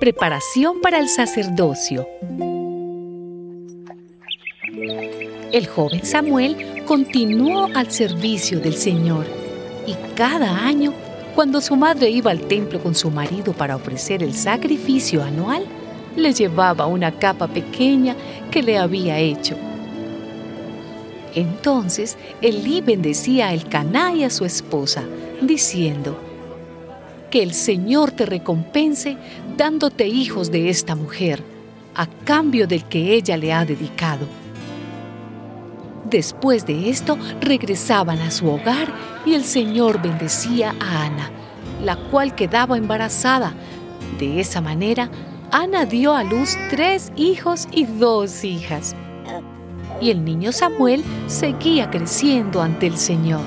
Preparación para el sacerdocio. El joven Samuel continuó al servicio del Señor y cada año, cuando su madre iba al templo con su marido para ofrecer el sacrificio anual, le llevaba una capa pequeña que le había hecho entonces Elí bendecía a Elcaná y a su esposa, diciendo, Que el Señor te recompense dándote hijos de esta mujer, a cambio del que ella le ha dedicado. Después de esto regresaban a su hogar y el Señor bendecía a Ana, la cual quedaba embarazada. De esa manera, Ana dio a luz tres hijos y dos hijas y el niño Samuel seguía creciendo ante el Señor.